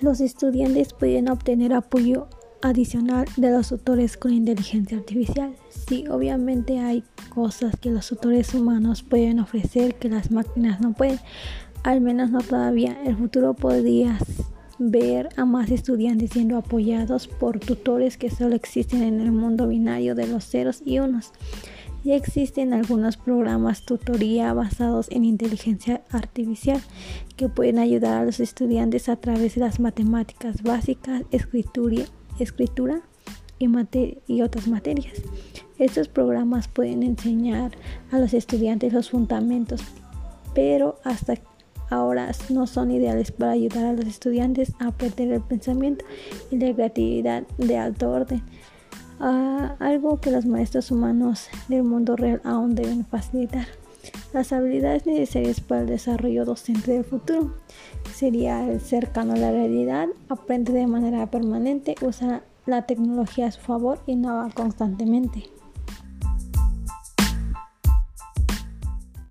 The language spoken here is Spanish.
Los estudiantes pueden obtener apoyo adicional de los tutores con inteligencia artificial. Sí, obviamente hay cosas que los tutores humanos pueden ofrecer que las máquinas no pueden, al menos no todavía. El futuro podría ver a más estudiantes siendo apoyados por tutores que solo existen en el mundo binario de los ceros y unos. Ya existen algunos programas tutoría basados en inteligencia artificial que pueden ayudar a los estudiantes a través de las matemáticas básicas, escritura, y, y otras materias. Estos programas pueden enseñar a los estudiantes los fundamentos, pero hasta ahora no son ideales para ayudar a los estudiantes a aprender el pensamiento y la creatividad de alto orden algo que los maestros humanos del mundo real aún deben facilitar. Las habilidades necesarias para el desarrollo docente del futuro sería el cercano a la realidad, aprende de manera permanente, usa la tecnología a su favor y innova constantemente.